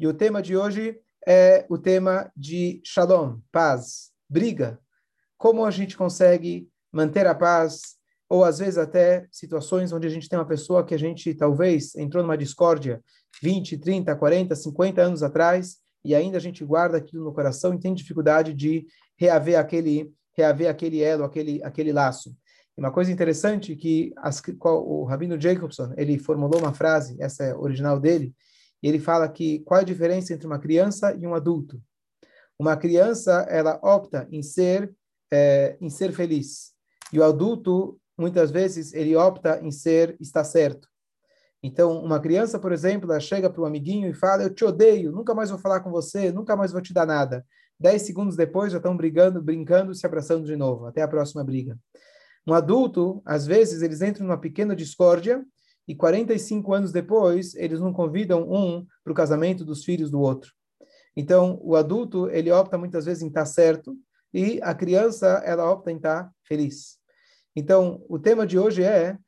E o tema de hoje é o tema de shalom, paz, briga. Como a gente consegue manter a paz, ou às vezes até situações onde a gente tem uma pessoa que a gente talvez entrou numa discórdia 20, 30, 40, 50 anos atrás, e ainda a gente guarda aquilo no coração e tem dificuldade de reaver aquele, reaver aquele elo, aquele, aquele laço. E uma coisa interessante que as, o Rabino Jacobson, ele formulou uma frase, essa é original dele, e ele fala que qual é a diferença entre uma criança e um adulto? Uma criança, ela opta em ser, é, em ser feliz. E o adulto, muitas vezes, ele opta em ser, está certo. Então, uma criança, por exemplo, ela chega para um amiguinho e fala: Eu te odeio, nunca mais vou falar com você, nunca mais vou te dar nada. Dez segundos depois já estão brigando, brincando, se abraçando de novo. Até a próxima briga. Um adulto, às vezes, eles entram numa pequena discórdia e 45 anos depois, eles não convidam um para o casamento dos filhos do outro. Então, o adulto, ele opta muitas vezes em estar certo e a criança, ela opta em estar feliz. Então, o tema de hoje é,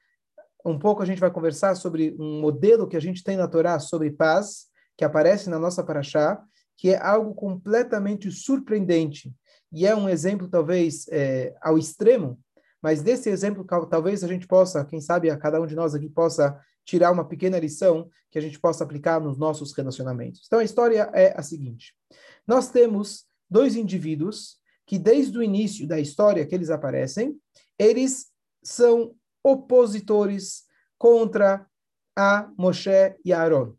um pouco a gente vai conversar sobre um modelo que a gente tem na Torá sobre paz, que aparece na nossa paraxá, que é algo completamente surpreendente. E é um exemplo, talvez, é, ao extremo, mas desse exemplo, talvez a gente possa, quem sabe a cada um de nós aqui possa tirar uma pequena lição que a gente possa aplicar nos nossos relacionamentos. Então a história é a seguinte: nós temos dois indivíduos que desde o início da história que eles aparecem, eles são opositores contra a Moshe e Aaron.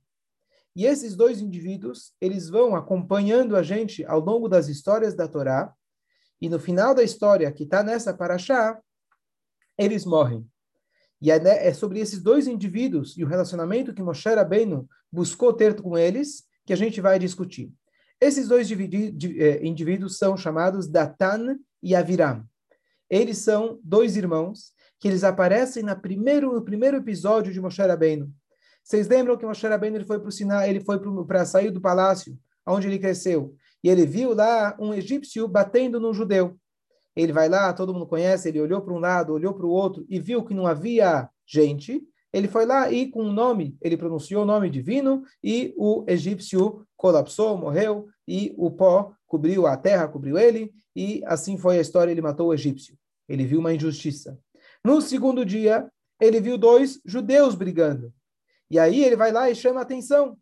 E esses dois indivíduos, eles vão acompanhando a gente ao longo das histórias da Torá, e no final da história que está nessa paraxá, eles morrem. E é, né, é, sobre esses dois indivíduos e o relacionamento que Moshe Rabbeinu buscou ter com eles que a gente vai discutir. Esses dois é, indivíduos são chamados Datan e Aviram. Eles são dois irmãos que eles aparecem na primeiro, no primeiro episódio de Moshe Rabbeinu. Vocês lembram que Moshe Rabbeinu ele foi para o Sinai, ele foi para sair do palácio onde ele cresceu, e ele viu lá um egípcio batendo num judeu. Ele vai lá, todo mundo conhece, ele olhou para um lado, olhou para o outro e viu que não havia gente. Ele foi lá e, com o nome, ele pronunciou o nome divino e o egípcio colapsou, morreu e o pó cobriu a terra, cobriu ele e assim foi a história. Ele matou o egípcio. Ele viu uma injustiça. No segundo dia, ele viu dois judeus brigando. E aí ele vai lá e chama atenção.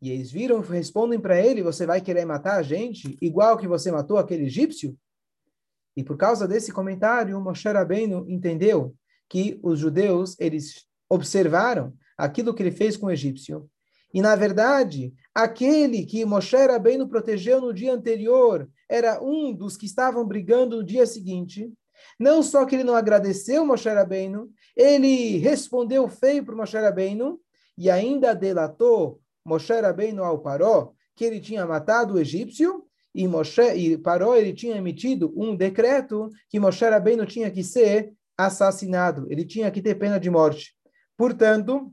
E eles viram, respondem para ele: Você vai querer matar a gente igual que você matou aquele egípcio? E por causa desse comentário, Moshe Rabbeinu entendeu que os judeus, eles observaram aquilo que ele fez com o egípcio. E, na verdade, aquele que Moshe Rabbeinu protegeu no dia anterior era um dos que estavam brigando no dia seguinte. Não só que ele não agradeceu Moshe Rabbeinu, ele respondeu feio para Moshe Rabbeinu e ainda delatou Moshe Rabbeinu ao Paró que ele tinha matado o egípcio e Moshe e Paró ele tinha emitido um decreto que Moshe Rabbeinu tinha que ser assassinado, ele tinha que ter pena de morte. Portanto,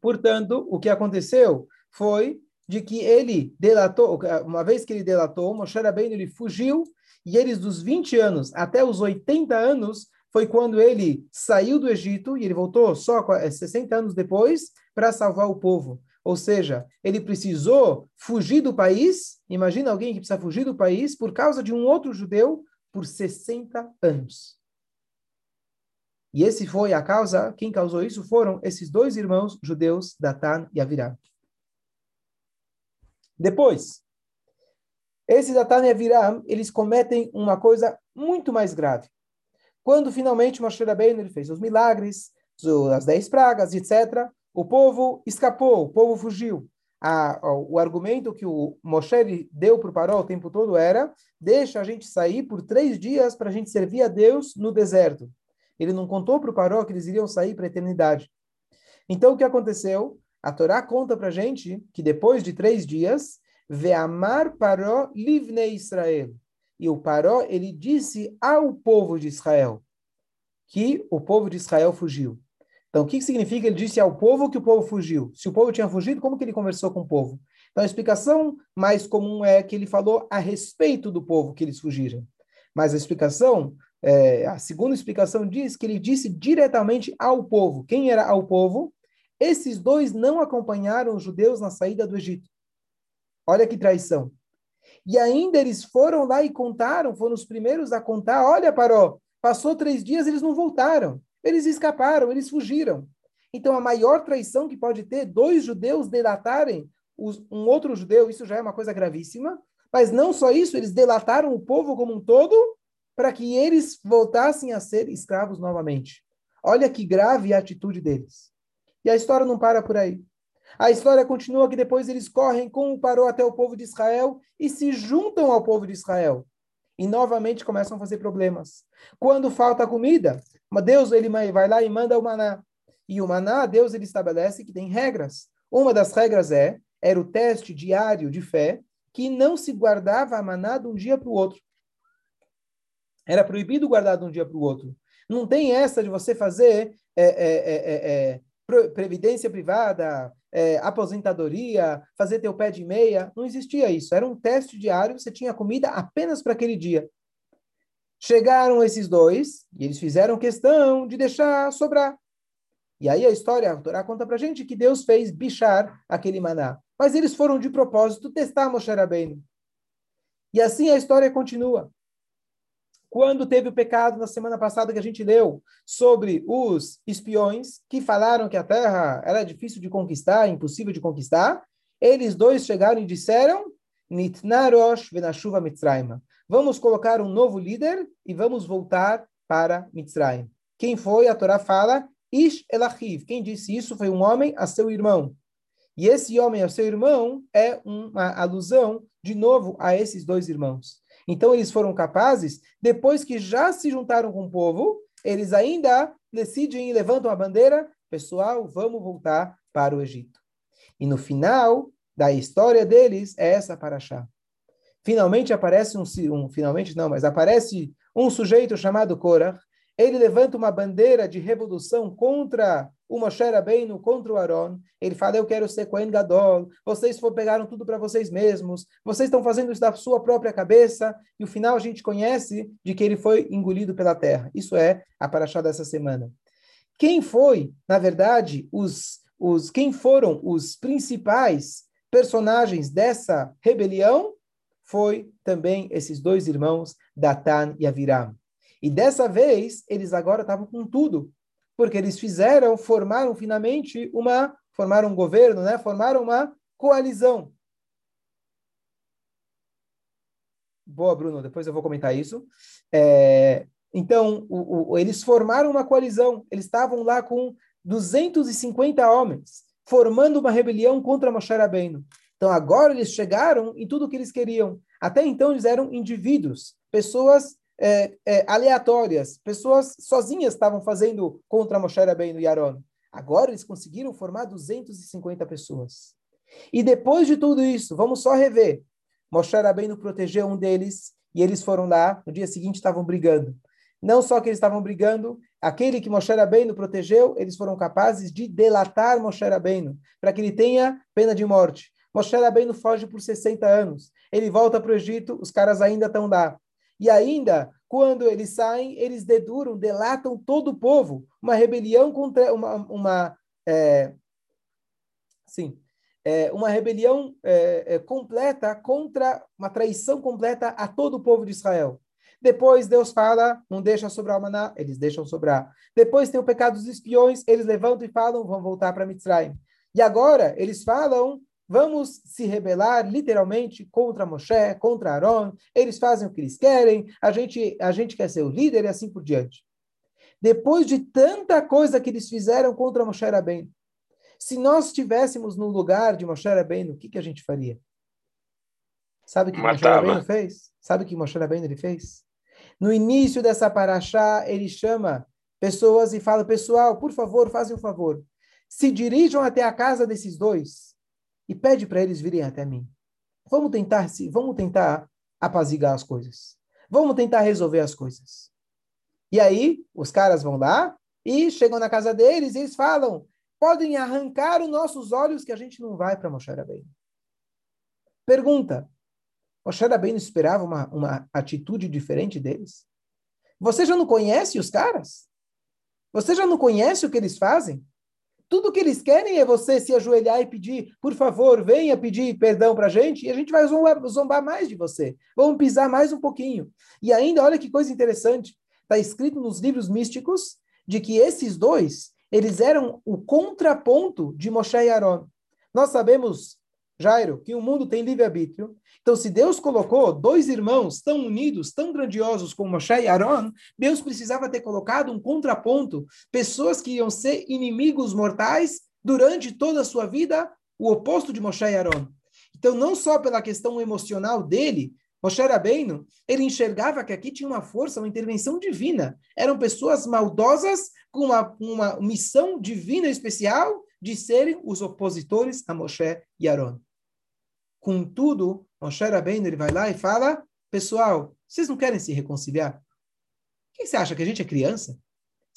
portanto, o que aconteceu foi de que ele delatou, uma vez que ele delatou, Moshe Rabbeinu ele fugiu e eles dos 20 anos até os 80 anos foi quando ele saiu do Egito e ele voltou só 60 anos depois para salvar o povo. Ou seja, ele precisou fugir do país. Imagina alguém que precisa fugir do país por causa de um outro judeu por 60 anos. E esse foi a causa, quem causou isso foram esses dois irmãos judeus, Datan e Aviram. Depois, esses Datan e Aviram, eles cometem uma coisa muito mais grave. Quando finalmente Moshe Rabbeinu ele fez os milagres, as dez pragas, etc., o povo escapou, o povo fugiu. A, o argumento que o Moshe deu para o Paró o tempo todo era: deixa a gente sair por três dias para a gente servir a Deus no deserto. Ele não contou para o Paró que eles iriam sair para a eternidade. Então, o que aconteceu? A Torá conta para a gente que depois de três dias, Ve'amar Paró livne Israel. E o Paró, ele disse ao povo de Israel que o povo de Israel fugiu. Então, o que significa? Ele disse ao povo que o povo fugiu. Se o povo tinha fugido, como que ele conversou com o povo? Então, a explicação mais comum é que ele falou a respeito do povo que eles fugiram. Mas a explicação, é, a segunda explicação diz que ele disse diretamente ao povo. Quem era ao povo? Esses dois não acompanharam os judeus na saída do Egito. Olha que traição. E ainda eles foram lá e contaram, foram os primeiros a contar. Olha, Paró, passou três dias, eles não voltaram. Eles escaparam, eles fugiram. Então, a maior traição que pode ter, dois judeus delatarem um outro judeu, isso já é uma coisa gravíssima. Mas não só isso, eles delataram o povo como um todo para que eles voltassem a ser escravos novamente. Olha que grave a atitude deles. E a história não para por aí. A história continua que depois eles correm como parou até o povo de Israel e se juntam ao povo de Israel. E novamente começam a fazer problemas. Quando falta comida, Deus ele vai lá e manda o maná. E o maná, Deus ele estabelece que tem regras. Uma das regras é, era o teste diário de fé, que não se guardava a maná de um dia para o outro. Era proibido guardar de um dia para o outro. Não tem essa de você fazer é, é, é, é previdência privada, é, aposentadoria, fazer teu pé de meia. Não existia isso. Era um teste diário, você tinha comida apenas para aquele dia. Chegaram esses dois e eles fizeram questão de deixar sobrar. E aí a história, a Torá conta para gente que Deus fez bichar aquele maná. Mas eles foram de propósito testar Moshe Rabbeinu. E assim a história continua. Quando teve o pecado na semana passada que a gente leu sobre os espiões que falaram que a terra era difícil de conquistar, impossível de conquistar, eles dois chegaram e disseram: Nitnarosh venashuva Mitzrayim. Vamos colocar um novo líder e vamos voltar para Mitzrayim. Quem foi? A Torá fala: Ish Elachiv. Quem disse isso foi um homem a seu irmão. E esse homem a seu irmão é uma alusão, de novo, a esses dois irmãos. Então, eles foram capazes, depois que já se juntaram com o povo, eles ainda decidem e levantam a bandeira: pessoal, vamos voltar para o Egito. E no final da história deles é essa paraxá. Finalmente aparece um, um finalmente não, mas aparece um sujeito chamado Korah, ele levanta uma bandeira de revolução contra o Moshe Rabbeinu, contra o Aaron. Ele fala, eu quero ser Cohen Gadol, vocês pegaram tudo para vocês mesmos, vocês estão fazendo isso da sua própria cabeça, e o final a gente conhece de que ele foi engolido pela terra. Isso é a paraxá dessa semana. Quem foi, na verdade, os, os quem foram os principais personagens dessa rebelião? Foi também esses dois irmãos, Datan e Aviram. E dessa vez, eles agora estavam com tudo, porque eles fizeram, formaram finalmente uma, formaram um governo, né? formaram uma coalizão. Boa, Bruno, depois eu vou comentar isso. É, então, o, o, eles formaram uma coalizão, eles estavam lá com 250 homens, formando uma rebelião contra Moshe Rabbeinu. Então, agora eles chegaram em tudo o que eles queriam. Até então, eles eram indivíduos, pessoas é, é, aleatórias, pessoas sozinhas estavam fazendo contra Moshe Rabbeinu e Aaron. Agora eles conseguiram formar 250 pessoas. E depois de tudo isso, vamos só rever. Moshe Rabbeinu protegeu um deles e eles foram lá, no dia seguinte estavam brigando. Não só que eles estavam brigando, aquele que Moshe Rabbeinu protegeu, eles foram capazes de delatar Moshe Rabbeinu, para que ele tenha pena de morte. Moshe Rabbeinu foge por 60 anos. Ele volta para o Egito, os caras ainda estão lá. E ainda, quando eles saem, eles deduram, delatam todo o povo. Uma rebelião contra uma, uma é, sim, é, uma rebelião é, é, completa contra uma traição completa a todo o povo de Israel. Depois Deus fala, não deixa sobrar maná, eles deixam sobrar. Depois tem o pecado dos espiões, eles levantam e falam, vão voltar para Mitzrayim. E agora eles falam vamos se rebelar literalmente contra Moshe, contra Aaron, eles fazem o que eles querem, a gente, a gente quer ser o líder e assim por diante. Depois de tanta coisa que eles fizeram contra Moshe Rabbeinu, se nós estivéssemos no lugar de Moshe Rabbeinu, o que, que a gente faria? Sabe o que Matava. Moshe Rabbeinu fez? Sabe o que Moshe Rabbeinu ele fez? No início dessa paraxá, ele chama pessoas e fala, pessoal, por favor, fazem um favor. Se dirijam até a casa desses dois e pede para eles virem até mim. Vamos tentar se, vamos tentar apazigar as coisas. Vamos tentar resolver as coisas. E aí, os caras vão lá e chegam na casa deles e eles falam: podem arrancar os nossos olhos que a gente não vai para Moshe Rabbeinu. Pergunta: Moshe Rabbeinu esperava uma, uma atitude diferente deles? Você já não conhece os caras? Você já não conhece o que eles fazem? Tudo que eles querem é você se ajoelhar e pedir, por favor, venha pedir perdão para a gente, e a gente vai zombar, mais de você. Vamos pisar mais um pouquinho. E ainda, olha que coisa interessante, está escrito nos livros místicos de que esses dois, eles eram o contraponto de Moshe e Aaron. Nós sabemos, Jairo, que o mundo tem livre-arbítrio. Então, se Deus colocou dois irmãos tão unidos, tão grandiosos como Moshe e Aaron, Deus precisava ter colocado um contraponto, pessoas que iam ser inimigos mortais durante toda a sua vida, o oposto de Moshe e Aaron. Então, não só pela questão emocional dele, Moshe Rabbeinu, ele enxergava que aqui tinha uma força, uma intervenção divina. Eram pessoas maldosas com uma, uma missão divina especial de serem os opositores a Moshe e Aaron. Contudo, Moshe Rabbeinu, ele vai lá e fala, pessoal, vocês não querem se reconciliar? O que você acha, que a gente é criança?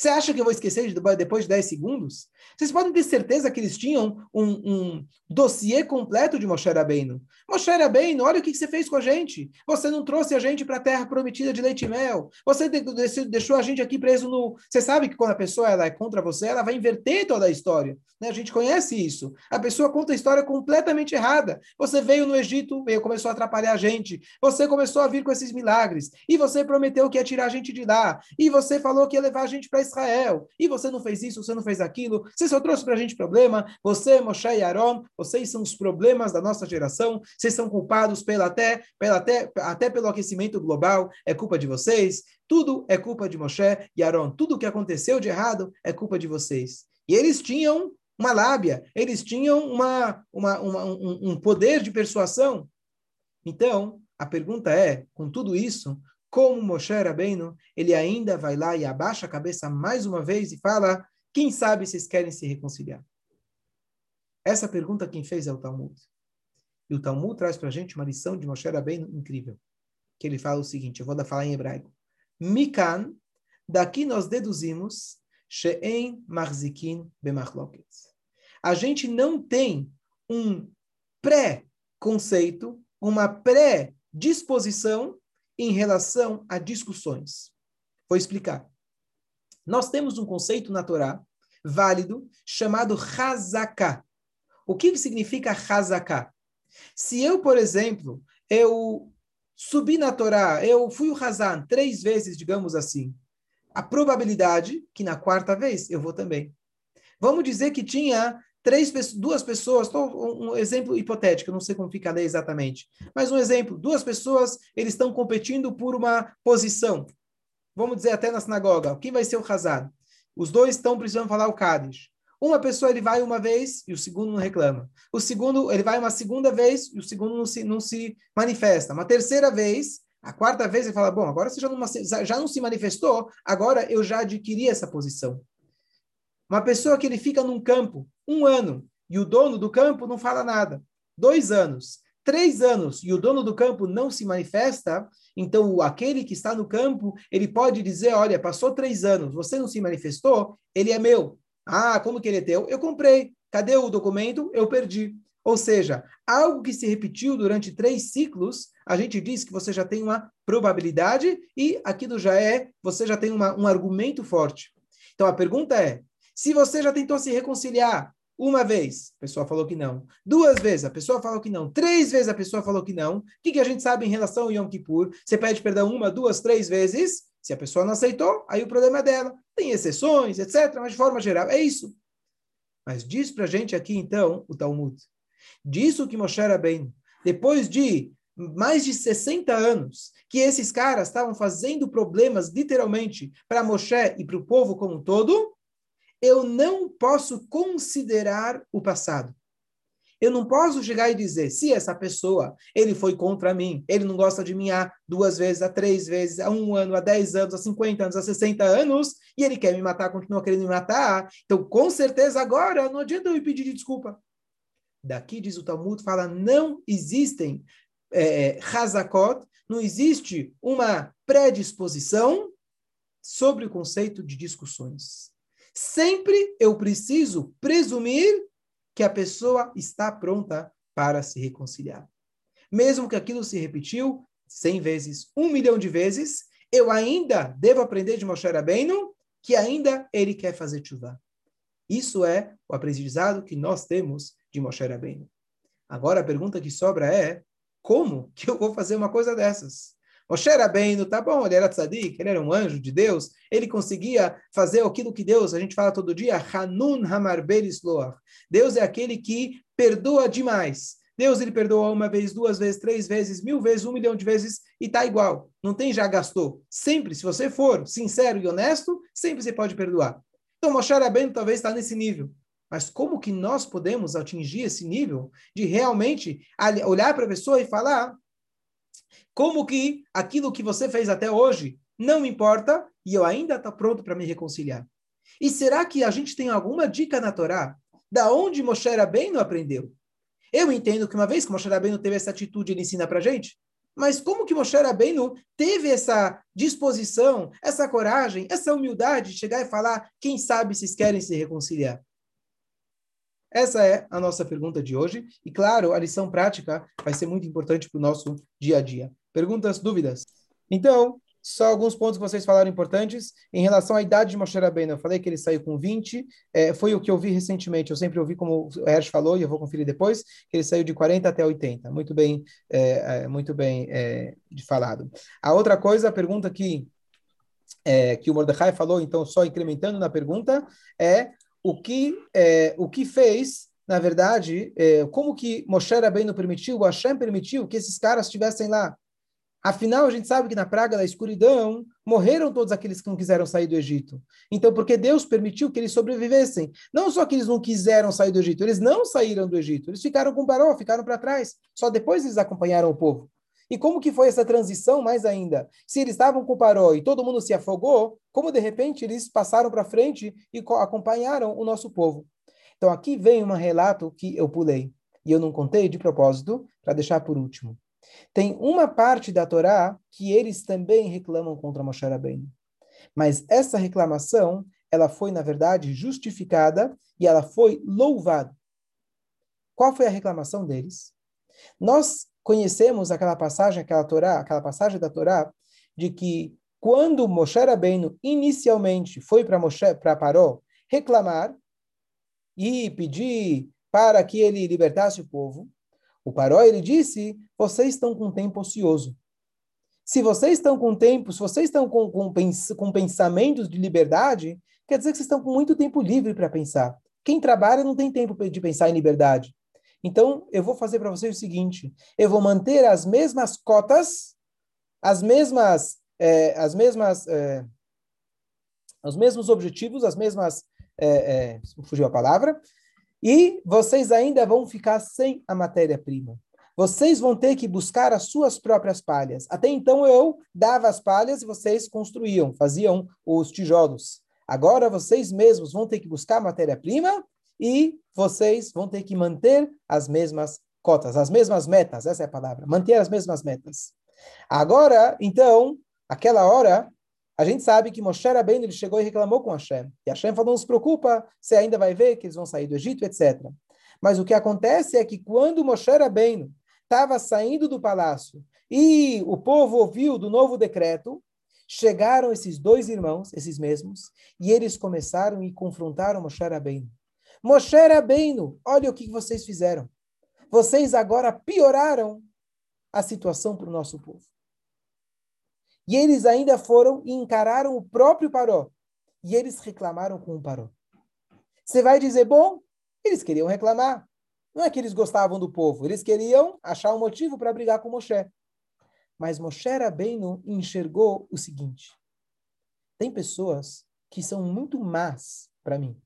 Você acha que eu vou esquecer de, depois de 10 segundos? Vocês podem ter certeza que eles tinham um, um dossiê completo de Moshe Rabbeinu. Moshe Rabbeinu, olha o que você fez com a gente. Você não trouxe a gente para a terra prometida de leite e mel. Você deixou a gente aqui preso no... Você sabe que quando a pessoa ela é contra você, ela vai inverter toda a história. Né? A gente conhece isso. A pessoa conta a história completamente errada. Você veio no Egito, veio, começou a atrapalhar a gente. Você começou a vir com esses milagres. E você prometeu que ia tirar a gente de lá. E você falou que ia levar a gente para Israel. E você não fez isso, você não fez aquilo. Você só trouxe para a gente problema. Você, Moshe e Aaron, vocês são os problemas da nossa geração. Vocês são culpados pela até, pela até, até pelo aquecimento global. É culpa de vocês. Tudo é culpa de Moshe e Aaron. Tudo que aconteceu de errado é culpa de vocês. E eles tinham uma lábia, eles tinham uma, uma, uma um, um poder de persuasão. Então, a pergunta é, com tudo isso, como Moshe Rabbeinu, ele ainda vai lá e abaixa a cabeça mais uma vez e fala, quem sabe vocês querem se reconciliar? Essa pergunta quem fez é o Talmud. E o Talmud traz para a gente uma lição de Moshe Rabbeinu incrível. Que ele fala o seguinte, eu vou falar em hebraico. Mikan, daqui nós deduzimos she'en marzikin bemachloket. A gente não tem um pré-conceito, uma pré-disposição em relação a discussões. Vou explicar. Nós temos um conceito na Torá válido chamado Hazaká. O que significa Hazaká? Se eu, por exemplo, eu subi na Torá, eu fui o Hazan três vezes, digamos assim, a probabilidade que na quarta vez eu vou também. Vamos dizer que tinha três, duas pessoas, um exemplo hipotético, não sei como fica a lei exatamente, mas um exemplo, duas pessoas, eles estão competindo por uma posição. Vamos dizer até na sinagoga, quem vai ser o Hazan? Os dois estão precisando falar o Kaddish. Uma pessoa ele vai uma vez e o segundo não reclama. O segundo ele vai uma segunda vez e o segundo não se, não se manifesta. Uma terceira vez, a quarta vez ele fala: bom, agora você já não, já não se manifestou, agora eu já adquiri essa posição. Uma pessoa que ele fica num campo um ano e o dono do campo não fala nada. Dois anos, três anos e o dono do campo não se manifesta, então aquele que está no campo, ele pode dizer, olha, passou três anos, você não se manifestou, ele é meu. Ah, como que ele é teu? Eu comprei. Cadê o documento? Eu perdi. Ou seja, algo que se repetiu durante três ciclos, a gente diz que você já tem uma probabilidade e aquilo já é, você já tem uma, um argumento forte. Então a pergunta é: se você já tentou se reconciliar uma vez, a pessoa falou que não. Duas vezes, a pessoa falou que não. Três vezes, a pessoa falou que não. O que, que a gente sabe em relação ao Yom Kippur? Você pede perdão uma, duas, três vezes. Se a pessoa não aceitou, aí o problema é dela. Tem exceções, etc. Mas de forma geral, é isso. Mas diz para a gente aqui, então, o Talmud. Diz o que Moshe bem. depois de mais de 60 anos, que esses caras estavam fazendo problemas, literalmente, para Moshe e para o povo como um todo, eu não posso considerar o passado. Eu não posso chegar e dizer, se essa pessoa, ele foi contra mim, ele não gosta de mim há duas vezes, há três vezes, há um ano, há dez anos, há cinquenta anos, há sessenta anos, e ele quer me matar, continua querendo me matar, então com certeza agora não adianta eu me pedir de desculpa. Daqui diz o Talmud, fala, não existem é, hazakot, não existe uma predisposição sobre o conceito de discussões. Sempre eu preciso presumir que a pessoa está pronta para se reconciliar. Mesmo que aquilo se repetiu cem vezes, um milhão de vezes, eu ainda devo aprender de Moshe Rabbeinu que ainda ele quer fazer chuva. Isso é o aprendizado que nós temos de Moshe Rabbeinu. Agora a pergunta que sobra é, como que eu vou fazer uma coisa dessas? Moshe Rabbeinu, tá bom, ele era tzadik, ele era um anjo de Deus, ele conseguia fazer aquilo que Deus, a gente fala todo dia, Hanun Hamar Berisloach. Deus é aquele que perdoa demais. Deus ele perdoa uma vez, duas vezes, três vezes, mil vezes, um milhão de vezes e tá igual. Não tem já gastou. Sempre, se você for sincero e honesto, sempre você pode perdoar. Então, Moshe Rabbeinu talvez está nesse nível. Mas como que nós podemos atingir esse nível de realmente olhar para a pessoa e falar como que aquilo que você fez até hoje não importa e eu ainda estou pronto para me reconciliar? E será que a gente tem alguma dica na Torá da onde Moshe Rabbeinu aprendeu? Eu entendo que uma vez que Moshe Rabbeinu teve essa atitude, ele ensina para gente. Mas como que Moshe Rabbeinu teve essa disposição, essa coragem, essa humildade de chegar e falar, quem sabe vocês querem se reconciliar? Essa é a nossa pergunta de hoje. E, claro, a lição prática vai ser muito importante para o nosso dia a dia. Perguntas, dúvidas? Então, só alguns pontos que vocês falaram importantes. Em relação à idade de Moshe Rabbeinu, eu falei que ele saiu com 20, é, foi o que eu vi recentemente, eu sempre ouvi como o Hersh falou, e eu vou conferir depois, que ele saiu de 40 até 80. Muito bem, é, é, muito bem é, falado. A outra coisa, a pergunta que, é, que o Mordecai falou, então só incrementando na pergunta, é o que, é, o que fez na verdade, como que Moshe Rabbeinu permitiu, o Hashem permitiu que esses caras estivessem lá. Afinal, a gente sabe que na praga da escuridão morreram todos aqueles que não quiseram sair do Egito. Então, porque Deus permitiu que eles sobrevivessem. Não só que eles não quiseram sair do Egito, eles não saíram do Egito. Eles ficaram com Paró, ficaram para trás. Só depois eles acompanharam o povo. E como que foi essa transição, mais ainda? Se eles estavam com Paró e todo mundo se afogou, como de repente eles passaram para frente e acompanharam o nosso povo? Então, aqui vem um relato que eu pulei. E eu não contei de propósito, para deixar por último. Tem uma parte da Torá que eles também reclamam contra Moshe Rabbeinu. Mas essa reclamação, ela foi, na verdade, justificada e ela foi louvada. Qual foi a reclamação deles? Nós conhecemos aquela passagem, aquela Torá, aquela passagem da Torá, de que quando Moshe Rabbeinu inicialmente foi para Moshe, para Paró, reclamar e pedir para que ele libertasse o povo, o Paró, ele disse, vocês estão com tempo ocioso. Se vocês estão com tempo, se vocês estão com, com, com pensamentos de liberdade, quer dizer que vocês estão com muito tempo livre para pensar. Quem trabalha não tem tempo de pensar em liberdade. Então, eu vou fazer para vocês o seguinte: eu vou manter as mesmas cotas, as mesmas, é, as mesmas, é, os mesmos objetivos, as mesmas, é, é fugiu a palavra, e vocês ainda vão ficar sem a matéria-prima. Vocês vão ter que buscar as suas próprias palhas. Até então eu dava as palhas e vocês construíam, faziam os tijolos. Agora vocês mesmos vão ter que buscar matéria-prima e vocês vão ter que manter as mesmas cotas, as mesmas metas, essa é a palavra, manter as mesmas metas. Agora, então, aquela hora, a gente sabe que Moshe Rabbeinu ele chegou e reclamou com Hashem. E Hashem falou, não se preocupa, você ainda vai ver que eles vão sair do Egito, etc. Mas o que acontece é que quando Moshe Rabbeinu estava saindo do palácio e o povo ouviu do novo decreto, chegaram esses dois irmãos, esses mesmos, e eles começaram e confrontaram Moshe Rabbeinu. Moshe Rabbeinu, olha o que vocês fizeram. Vocês agora pioraram a situação para o nosso povo. E eles ainda foram e encararam o próprio Paró. E eles reclamaram com o Paró. Você vai dizer, bom, eles queriam reclamar. Não é que eles gostavam do povo, eles queriam achar um motivo para brigar com Moshe. Mas Moshe Rabbeinu enxergou o seguinte: tem pessoas que são muito más para mim.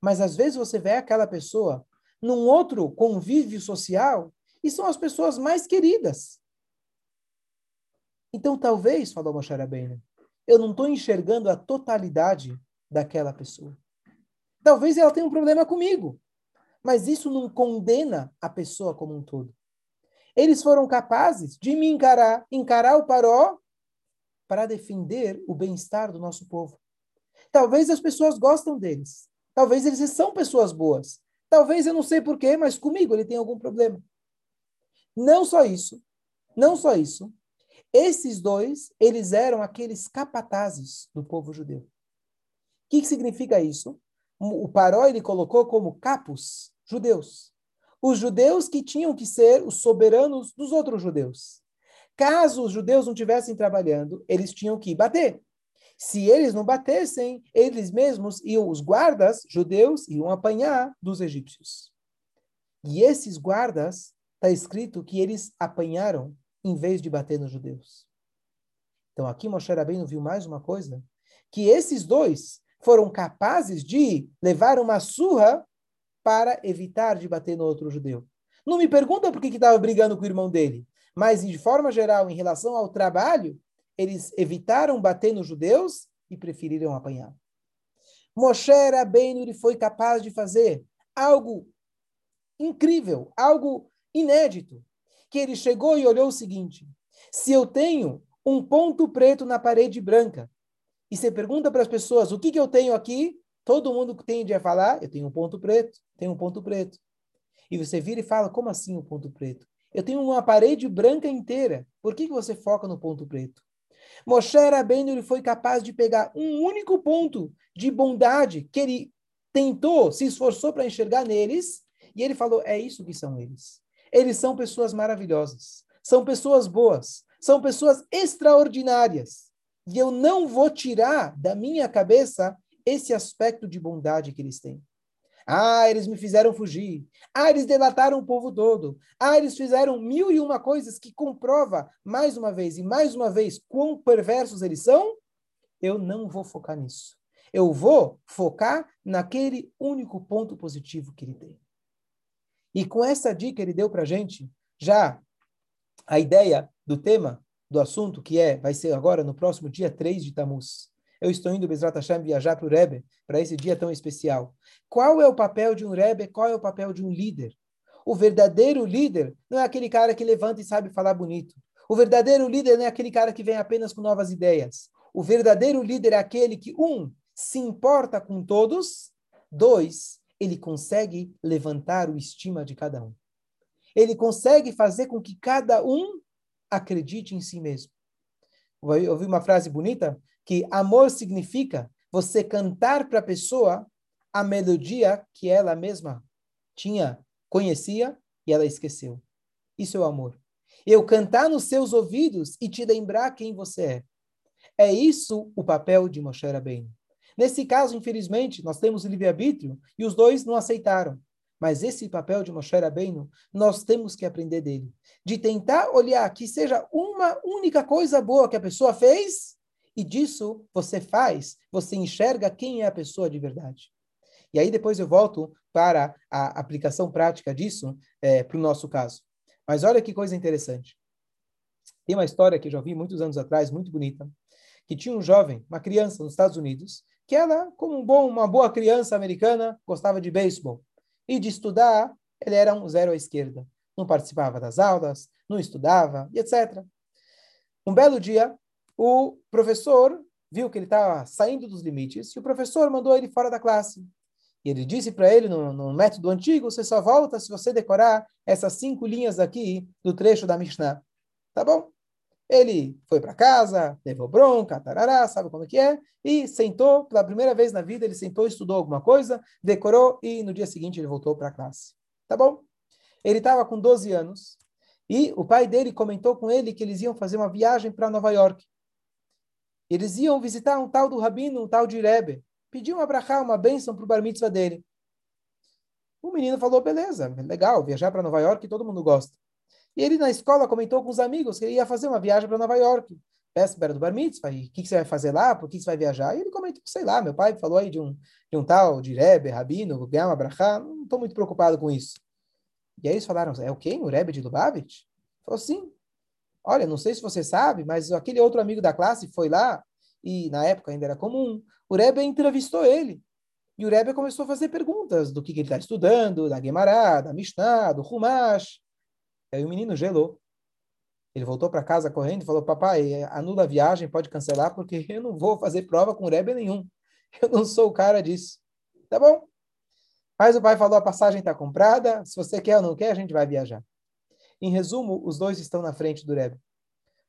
Mas às vezes você vê aquela pessoa num outro convívio social e são as pessoas mais queridas. Então, talvez, falou Moshe Rabbeinu, eu não estou enxergando a totalidade daquela pessoa. Talvez ela tenha um problema comigo, mas isso não condena a pessoa como um todo. Eles foram capazes de me encarar, encarar o paró para defender o bem-estar do nosso povo. Talvez as pessoas gostam deles. Talvez eles são pessoas boas. Talvez eu não sei porquê, mas comigo ele tem algum problema. Não só isso. Não só isso. Esses dois, eles eram aqueles capatazes do povo judeu. O que, que significa isso? o Paró ele colocou como capos judeus. Os judeus que tinham que ser os soberanos dos outros judeus. Caso os judeus não estivessem trabalhando, eles tinham que bater. Se eles não batessem, eles mesmos e os guardas judeus iam apanhar dos egípcios. E esses guardas, está escrito que eles apanharam em vez de bater nos judeus. Então aqui Moshe Rabbeinu viu mais uma coisa, que esses dois foram capazes de levar uma surra para evitar de bater no outro judeu. Não me pergunta por que estava brigando com o irmão dele, mas de forma geral, em relação ao trabalho, eles evitaram bater nos judeus e preferiram apanhar. Moshe Rabbeinu foi capaz de fazer algo incrível, algo inédito, que ele chegou e olhou o seguinte: se eu tenho um ponto preto na parede branca e você pergunta para as pessoas o que, que eu tenho aqui, todo mundo tende a falar: eu tenho um ponto preto, tenho um ponto preto. E você vira e fala: como assim um ponto preto? Eu tenho uma parede branca inteira. Por que, que você foca no ponto preto? Moshe Rabbeinu ele foi capaz de pegar um único ponto de bondade que ele tentou, se esforçou para enxergar neles, e ele falou: é isso que são eles. Eles são pessoas maravilhosas, são pessoas boas, são pessoas extraordinárias. E eu não vou tirar da minha cabeça esse aspecto de bondade que eles têm. Ah, eles me fizeram fugir. Ah, eles delataram o povo todo. Ah, eles fizeram mil e uma coisas que comprova, mais uma vez e mais uma vez, quão perversos eles são. Eu não vou focar nisso. Eu vou focar naquele único ponto positivo que ele tem. E com essa dica ele deu para a gente já a ideia do tema do assunto, que é, vai ser agora no próximo dia 3 de Tammuz. Eu estou indo, Bezrat Hashem, viajar para o Rebbe, para esse dia tão especial. Qual é o papel de um Rebbe? Qual é o papel de um líder? O verdadeiro líder não é aquele cara que levanta e sabe falar bonito. O verdadeiro líder não é aquele cara que vem apenas com novas ideias. O verdadeiro líder é aquele que, um, se importa com todos, dois, ele consegue levantar o estima de cada um. Ele consegue fazer com que cada um acredite em si mesmo. Ouvi uma frase bonita que amor significa você cantar para a pessoa a melodia que ela mesma tinha, conhecia e ela esqueceu. Isso é o amor. Eu cantar nos seus ouvidos e te lembrar quem você é. É isso o papel de Moshe Rabbeinu. Nesse caso, infelizmente, nós temos o livre-arbítrio e os dois não aceitaram. Mas esse papel de Moshe Rabbeinu, nós temos que aprender dele. De tentar olhar que seja uma única coisa boa que a pessoa fez, e disso você faz, você enxerga quem é a pessoa de verdade. E aí depois eu volto para a aplicação prática disso é, para o nosso caso. Mas olha que coisa interessante. Tem uma história que eu já vi muitos anos atrás, muito bonita, que tinha um jovem, uma criança nos Estados Unidos, que ela, como um bom, uma boa criança americana, gostava de beisebol. E de estudar, ele era um zero à esquerda. Não participava das aulas, não estudava, etc. Um belo dia, o professor viu que ele estava saindo dos limites e o professor mandou ele fora da classe. E ele disse para ele, no, no, método antigo, você só volta se você decorar essas cinco linhas aqui do trecho da Mishnah. Tá bom? Ele foi para casa, levou bronca, tarará, sabe como é que é, e sentou, pela primeira vez na vida, ele sentou, estudou alguma coisa, decorou e no dia seguinte ele voltou para a classe. Tá bom? Ele estava com 12 anos e o pai dele comentou com ele que eles iam fazer uma viagem para Nova York. Eles iam visitar um tal do Rabino, um tal de Rebbe. Pediam abrahá, uma bênção para o bar mitzvah dele. O menino falou, beleza, legal, viajar para Nova York todo mundo gosta. E ele na escola comentou com os amigos que ele ia fazer uma viagem para Nova York, véspera do Bar Mitzvah, e o que, que, você vai fazer lá, por que, que você vai viajar? E ele comentou, sei lá, meu pai falou aí de um, de um tal, de Rebbe, Rabino, uma brachá, não estou muito preocupado com isso. E aí eles falaram, é o quem? O Rebbe de Lubavitch? Falou, sim. Olha, não sei se você sabe, mas aquele outro amigo da classe foi lá, e na época ainda era comum, o Rebbe entrevistou ele. E o Rebbe começou a fazer perguntas do que, que ele está estudando, da Gemara, da Mishnah, do Humash. Aí o menino gelou. Ele voltou para casa correndo e falou: Papai, anula a viagem, pode cancelar, porque eu não vou fazer prova com Rebbe nenhum. Eu não sou o cara disso. Tá bom? Mas o pai falou: a passagem está comprada, se você quer ou não quer, a gente vai viajar. Em resumo, os dois estão na frente do Rebbe.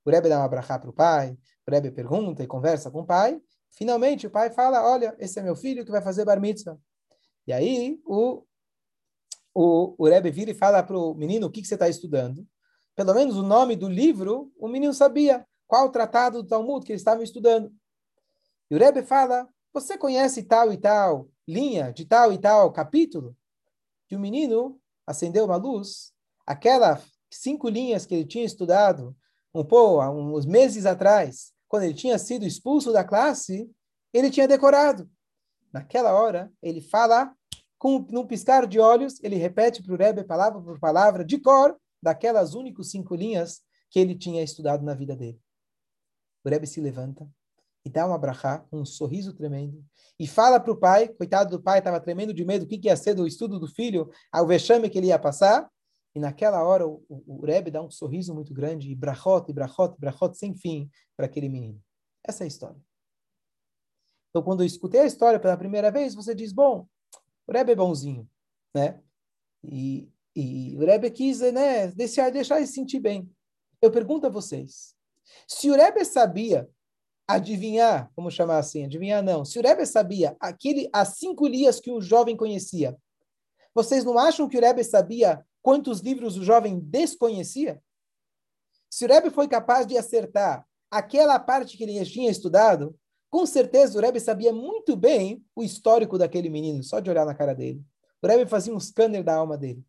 O Rebbe dá uma abraçada para o pai, o Rebbe pergunta e conversa com o pai. Finalmente, o pai fala: Olha, esse é meu filho que vai fazer bar mitzvah. E aí o, o, o Rebbe vira e fala para o menino o que, que você está estudando. Pelo menos o nome do livro, o menino sabia qual o tratado do Talmud que ele estava estudando. E o Rebbe fala, você conhece tal e tal linha, de tal e tal capítulo? E o menino acendeu uma luz, aquelas cinco linhas que ele tinha estudado um pouco, há uns meses atrás, quando ele tinha sido expulso da classe, ele tinha decorado. Naquela hora, ele fala, com num piscar de olhos, ele repete para o Rebbe, palavra por palavra, de cor, daquelas únicas cinco linhas que ele tinha estudado na vida dele. O Rebbe se levanta e dá uma brachá, um sorriso tremendo, e fala para o pai, coitado do pai, estava tremendo de medo, o que, que ia ser do estudo do filho, ao vexame que ele ia passar, e naquela hora o, o, Rebbe dá um sorriso muito grande, e brachot, e brachot, e brachot, sem fim, para aquele menino. Essa é a história. Então, quando eu escutei a história pela primeira vez, você diz, bom, o Rebbe é bonzinho, né? E, e o Rebbe quis né, deixar, deixar ele se sentir bem. Eu pergunto a vocês, se o Rebbe sabia adivinhar, vamos chamar assim, adivinhar não, se o Rebbe sabia aquele, as cinco lias que o jovem conhecia, vocês não acham que o Rebbe sabia quantos livros o jovem desconhecia? Se o Rebbe foi capaz de acertar aquela parte que ele tinha estudado, com certeza o Rebbe sabia muito bem o histórico daquele menino, só de olhar na cara dele. O Rebbe fazia um scanner da alma dele.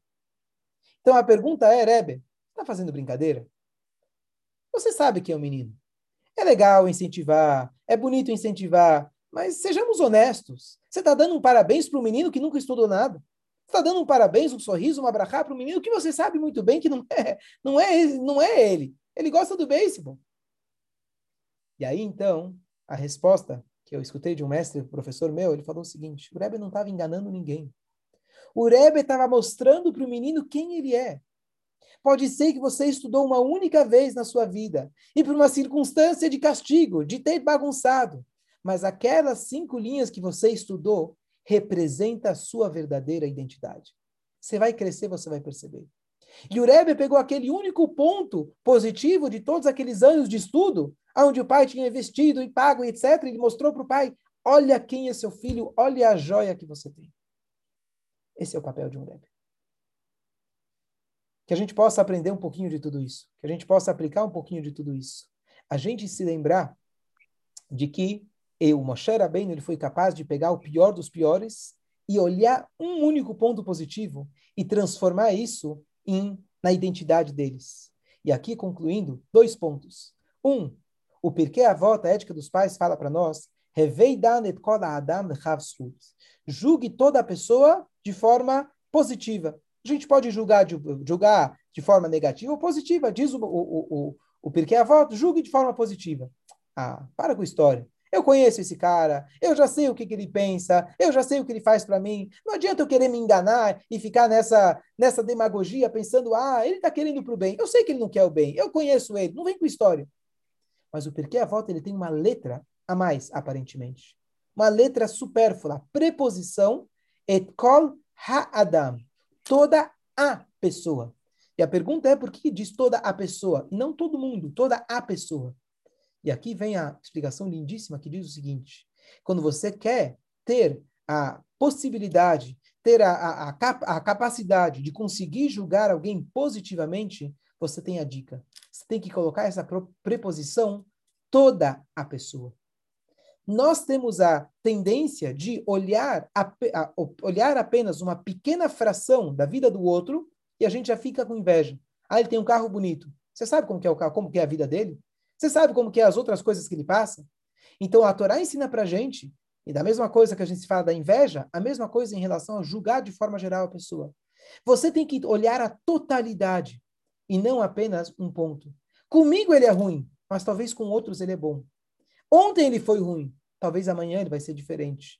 Então a pergunta é, Rebbe, está fazendo brincadeira? Você sabe que é um menino. É legal incentivar, é bonito incentivar, mas sejamos honestos. Você está dando um parabéns para um menino que nunca estudou nada. Está dando um parabéns, um sorriso, uma brachá para um menino que você sabe muito bem que não é, não é, não é ele. Ele gosta do beisebol. E aí, então, a resposta que eu escutei de um mestre, um professor meu, ele falou o seguinte: o Rebbe não estava enganando ninguém. O Rebbe estava mostrando para o menino quem ele é. Pode ser que você estudou uma única vez na sua vida e por uma circunstância de castigo, de ter bagunçado. Mas aquelas cinco linhas que você estudou representa a sua verdadeira identidade. Você vai crescer, você vai perceber. E o Rebbe pegou aquele único ponto positivo de todos aqueles anos de estudo onde o pai tinha investido e pago, etc. Ele mostrou para o pai: olha quem é seu filho, olha a joia que você tem. Esse é o papel de um Rebbe. Que a gente possa aprender um pouquinho de tudo isso, que a gente possa aplicar um pouquinho de tudo isso. A gente se lembrar de que eu, Moshe Rabbeinu, ele foi capaz de pegar o pior dos piores e olhar um único ponto positivo e transformar isso em, na identidade deles. E aqui, concluindo, dois pontos. Um, o porquê a volta, a ética dos pais, fala para nós, julgue toda a pessoa de forma positiva. A gente pode julgar de, julgar de forma negativa ou positiva. Diz o, o, o, o porquê a volta, julgue de forma positiva. Ah, para com história. Eu conheço esse cara, eu já sei o que, que ele pensa, eu já sei o que ele faz para mim. Não adianta eu querer me enganar e ficar nessa, nessa demagogia pensando, ah, ele está querendo para o bem. Eu sei que ele não quer o bem, eu conheço ele, não vem com história. Mas o porquê a volta ele tem uma letra a mais, aparentemente. Uma letra supérflua. Preposição et kol ha-adam. Toda a pessoa. E a pergunta é por que diz toda a pessoa? Não todo mundo, toda a pessoa. E aqui vem a explicação lindíssima que diz o seguinte: quando você quer ter a possibilidade, ter a, a, a, cap, a capacidade de conseguir julgar alguém positivamente, você tem a dica. Você tem que colocar essa preposição toda a pessoa. Nós temos a tendência de olhar, a, a, olhar apenas uma pequena fração da vida do outro e a gente já fica com inveja. Ah, ele tem um carro bonito. Você sabe como que é o carro, como que é a vida dele? Você sabe como que é as outras coisas que ele passa? Então a Torá ensina para gente e da mesma coisa que a gente fala da inveja, a mesma coisa em relação a julgar de forma geral a pessoa. Você tem que olhar a totalidade e não apenas um ponto. Comigo ele é ruim, mas talvez com outros ele é bom. Ontem ele foi ruim, talvez amanhã ele vai ser diferente.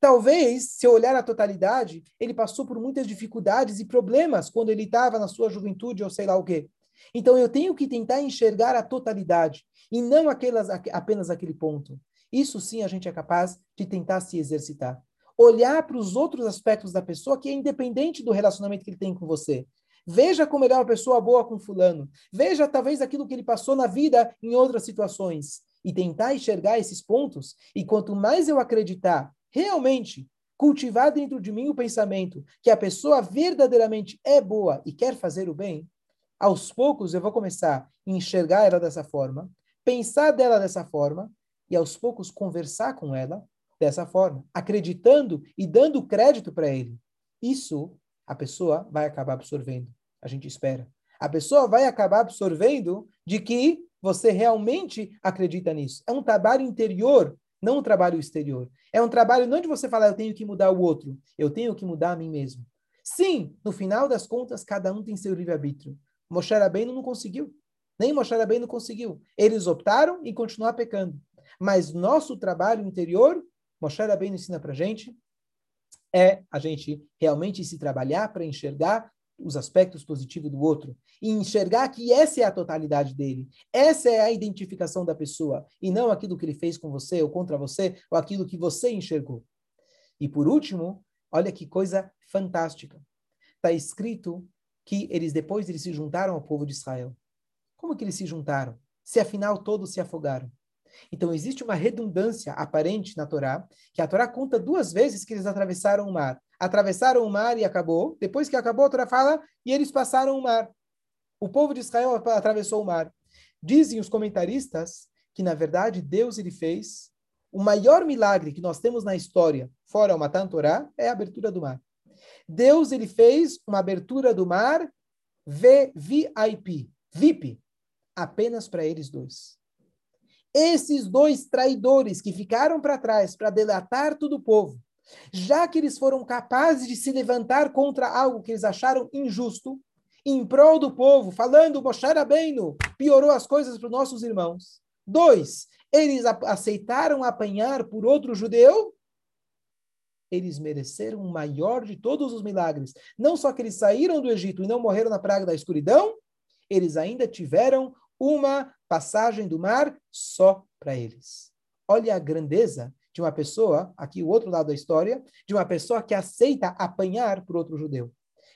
Talvez, se eu olhar a totalidade, ele passou por muitas dificuldades e problemas quando ele estava na sua juventude ou sei lá o quê. Então eu tenho que tentar enxergar a totalidade e não aquelas, apenas aquele ponto. Isso sim a gente é capaz de tentar se exercitar. Olhar para os outros aspectos da pessoa que é independente do relacionamento que ele tem com você. Veja como ele é uma pessoa boa com fulano. Veja talvez aquilo que ele passou na vida em outras situações. E tentar enxergar esses pontos. E quanto mais eu acreditar realmente cultivar dentro de mim o pensamento que a pessoa verdadeiramente é boa e quer fazer o bem, aos poucos eu vou começar a enxergar ela dessa forma, pensar dela dessa forma e aos poucos conversar com ela dessa forma, acreditando e dando crédito para ele. Isso a pessoa vai acabar absorvendo. A gente espera. A pessoa vai acabar absorvendo de que você realmente acredita nisso. É um trabalho interior, não um trabalho exterior. É um trabalho não de você falar eu tenho que mudar o outro, eu tenho que mudar a mim mesmo. Sim, no final das contas, cada um tem seu livre-arbítrio. Moshe Rabbeinu não conseguiu. Nem Moshe Rabbeinu conseguiu. Eles optaram em continuar pecando. Mas nosso trabalho interior, Moshe Rabbeinu ensina para gente, é a gente realmente se trabalhar para enxergar os aspectos positivos do outro e enxergar que essa é a totalidade dele, essa é a identificação da pessoa e não aquilo que ele fez com você ou contra você ou aquilo que você enxergou. E por último, olha que coisa fantástica. Está escrito que eles depois eles se juntaram ao povo de Israel. Como que eles se juntaram? Se afinal todos se afogaram. Então existe uma redundância aparente na Torá, que a Torá conta duas vezes que eles atravessaram o mar. Atravessaram o mar e acabou. Depois que acabou, a Torá fala e eles passaram o mar. O povo de Israel atravessou o mar. Dizem os comentaristas que na verdade Deus ele fez o maior milagre que nós temos na história, fora o Matan Torá, é a abertura do mar. Deus ele fez uma abertura do mar VIP, VIP, apenas para eles dois. Esses dois traidores que ficaram para trás para delatar todo o povo, já que eles foram capazes de se levantar contra algo que eles acharam injusto, em prol do povo, falando, Moshe piorou as coisas para os nossos irmãos. Dois, eles aceitaram apanhar por outro judeu, eles mereceram o maior de todos os milagres. Não só que eles saíram do Egito e não morreram na praga da escuridão, eles ainda tiveram uma passagem do mar só para eles. Olha a grandeza de uma pessoa, aqui o outro lado da história, de uma pessoa que aceita apanhar por outro judeu.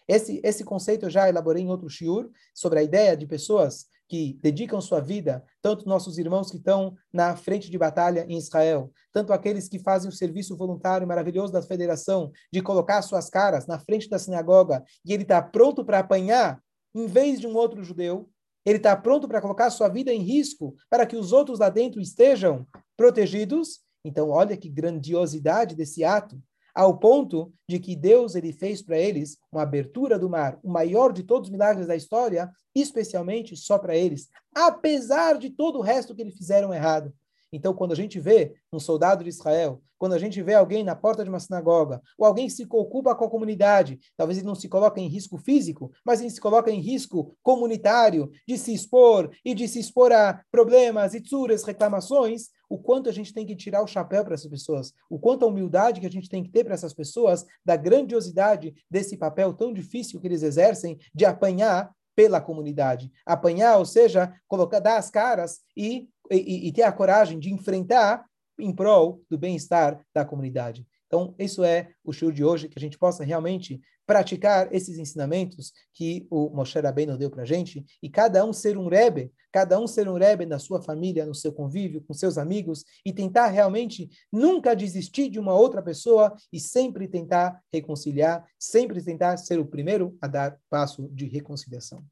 Esse, esse conceito eu já elaborei em outro shiur, sobre a ideia de pessoas que dedicam sua vida, tanto nossos irmãos que estão na frente de batalha em Israel, tanto aqueles que fazem o serviço voluntário maravilhoso da federação, de colocar suas caras na frente da sinagoga e ele está pronto para apanhar em vez de um outro judeu, ele está pronto para colocar sua vida em risco para que os outros lá dentro estejam protegidos. Então, olha que grandiosidade desse ato, ao ponto de que Deus ele fez para eles uma abertura do mar, o maior de todos os milagres da história, especialmente só para eles, apesar de todo o resto que eles fizeram errado. Então, quando a gente vê um soldado de Israel, quando a gente vê alguém na porta de uma sinagoga, ou alguém se ocupa com a comunidade, talvez ele não se coloque em risco físico, mas ele se coloca em risco comunitário, de se expor e de se expor a problemas, itzuras, reclamações, o quanto a gente tem que tirar o chapéu para essas pessoas, o quanto a humildade que a gente tem que ter para essas pessoas, da grandiosidade desse papel tão difícil que eles exercem de apanhar pela comunidade. Apanhar, ou seja, colocar, dar as caras e, e, e ter a coragem de enfrentar em prol do bem-estar da comunidade. Então, isso é o show de hoje, que a gente possa realmente praticar esses ensinamentos que o Moshe Rabbeinu deu para a gente, e cada um ser um Rebbe, cada um ser um Rebbe na sua família, no seu convívio, com seus amigos, e tentar realmente nunca desistir de uma outra pessoa e sempre tentar reconciliar, sempre tentar ser o primeiro a dar passo de reconciliação.